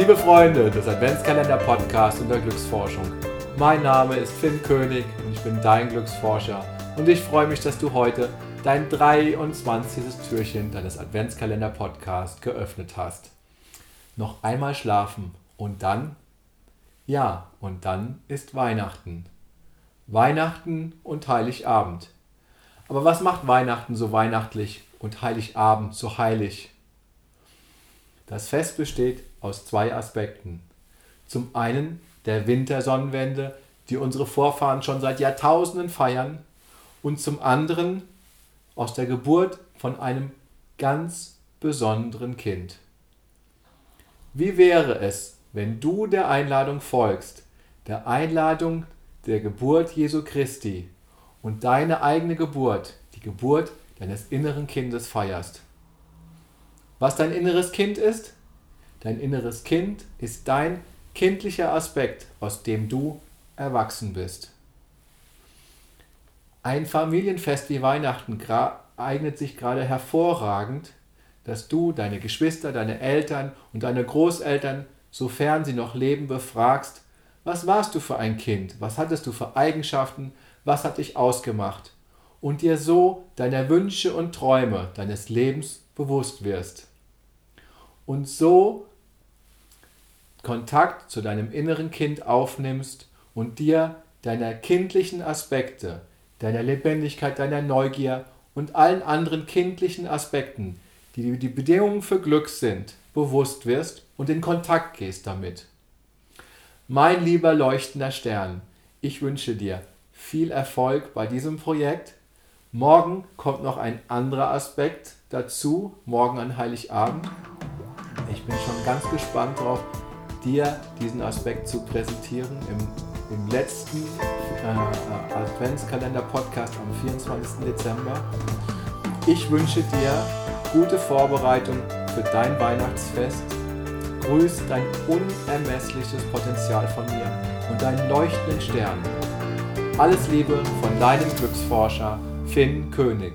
Liebe Freunde des Adventskalender-Podcasts und der Glücksforschung, mein Name ist Finn König und ich bin dein Glücksforscher und ich freue mich, dass du heute dein 23. Türchen deines Adventskalender-Podcasts geöffnet hast. Noch einmal schlafen und dann? Ja, und dann ist Weihnachten. Weihnachten und Heiligabend. Aber was macht Weihnachten so weihnachtlich und Heiligabend so heilig? Das Fest besteht aus zwei Aspekten. Zum einen der Wintersonnenwende, die unsere Vorfahren schon seit Jahrtausenden feiern, und zum anderen aus der Geburt von einem ganz besonderen Kind. Wie wäre es, wenn du der Einladung folgst, der Einladung der Geburt Jesu Christi und deine eigene Geburt, die Geburt deines inneren Kindes feierst? Was dein inneres Kind ist? Dein inneres Kind ist dein kindlicher Aspekt, aus dem du erwachsen bist. Ein Familienfest wie Weihnachten eignet sich gerade hervorragend, dass du deine Geschwister, deine Eltern und deine Großeltern, sofern sie noch leben, befragst, was warst du für ein Kind, was hattest du für Eigenschaften, was hat dich ausgemacht, und dir so deiner Wünsche und Träume deines Lebens bewusst wirst. Und so Kontakt zu deinem inneren Kind aufnimmst und dir deiner kindlichen Aspekte, deiner Lebendigkeit, deiner Neugier und allen anderen kindlichen Aspekten, die die Bedingungen für Glück sind, bewusst wirst und in Kontakt gehst damit. Mein lieber leuchtender Stern, ich wünsche dir viel Erfolg bei diesem Projekt. Morgen kommt noch ein anderer Aspekt dazu, morgen an Heiligabend. Ich bin schon ganz gespannt darauf, dir diesen Aspekt zu präsentieren im, im letzten äh, Adventskalender-Podcast am 24. Dezember. Ich wünsche dir gute Vorbereitung für dein Weihnachtsfest. Grüß dein unermessliches Potenzial von mir und deinen leuchtenden Stern. Alles Liebe von deinem Glücksforscher Finn König.